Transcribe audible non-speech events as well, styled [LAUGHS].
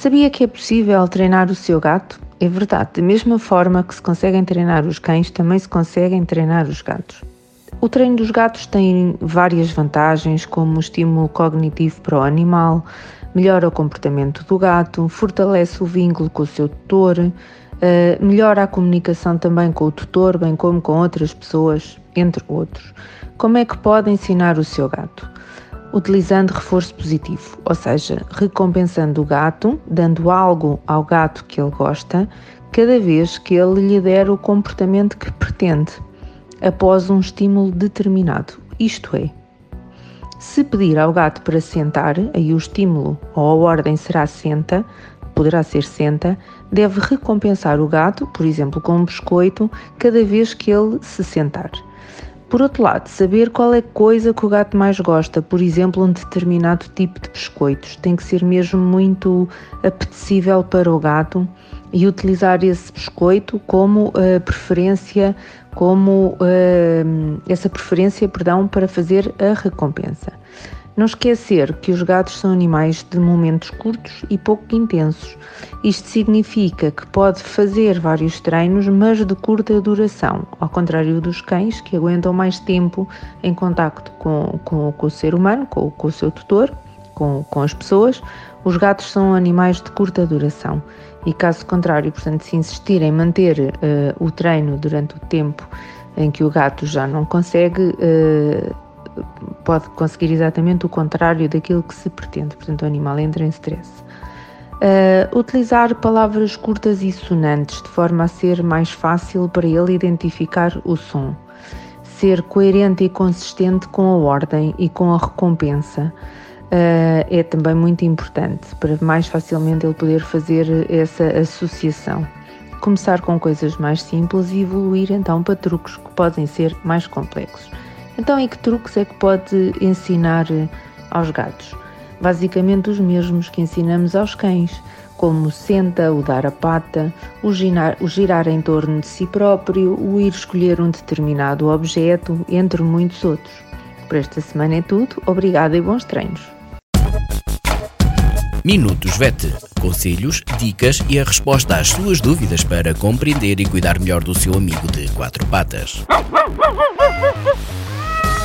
Sabia que é possível treinar o seu gato? É verdade, da mesma forma que se conseguem treinar os cães, também se conseguem treinar os gatos. O treino dos gatos tem várias vantagens, como o estímulo cognitivo para o animal, melhora o comportamento do gato, fortalece o vínculo com o seu tutor, eh, melhora a comunicação também com o tutor, bem como com outras pessoas, entre outros. Como é que pode ensinar o seu gato? Utilizando reforço positivo, ou seja, recompensando o gato, dando algo ao gato que ele gosta, cada vez que ele lhe der o comportamento que pretende, após um estímulo determinado. Isto é, se pedir ao gato para sentar, aí o estímulo ou a ordem será senta, poderá ser senta, deve recompensar o gato, por exemplo, com um biscoito, cada vez que ele se sentar. Por outro lado, saber qual é coisa que o gato mais gosta, por exemplo, um determinado tipo de biscoitos, tem que ser mesmo muito apetecível para o gato e utilizar esse biscoito como uh, preferência, como uh, essa preferência, perdão, para fazer a recompensa. Não esquecer que os gatos são animais de momentos curtos e pouco intensos. Isto significa que pode fazer vários treinos, mas de curta duração, ao contrário dos cães que aguentam mais tempo em contacto com, com, com o ser humano, com, com o seu tutor, com, com as pessoas. Os gatos são animais de curta duração e, caso contrário, portanto, se insistir em manter uh, o treino durante o tempo em que o gato já não consegue. Uh, pode conseguir exatamente o contrário daquilo que se pretende, portanto, o animal entra em stress. Uh, utilizar palavras curtas e sonantes de forma a ser mais fácil para ele identificar o som. Ser coerente e consistente com a ordem e com a recompensa uh, é também muito importante para mais facilmente ele poder fazer essa associação. Começar com coisas mais simples e evoluir então para truques que podem ser mais complexos. Então, e que truques é que pode ensinar eh, aos gatos? Basicamente os mesmos que ensinamos aos cães, como o senta, o dar a pata, o girar, o girar em torno de si próprio, o ir escolher um determinado objeto, entre muitos outros. Por esta semana é tudo, obrigada e bons treinos. Minutos VET. Conselhos, dicas e a resposta às suas dúvidas para compreender e cuidar melhor do seu amigo de quatro patas. [LAUGHS]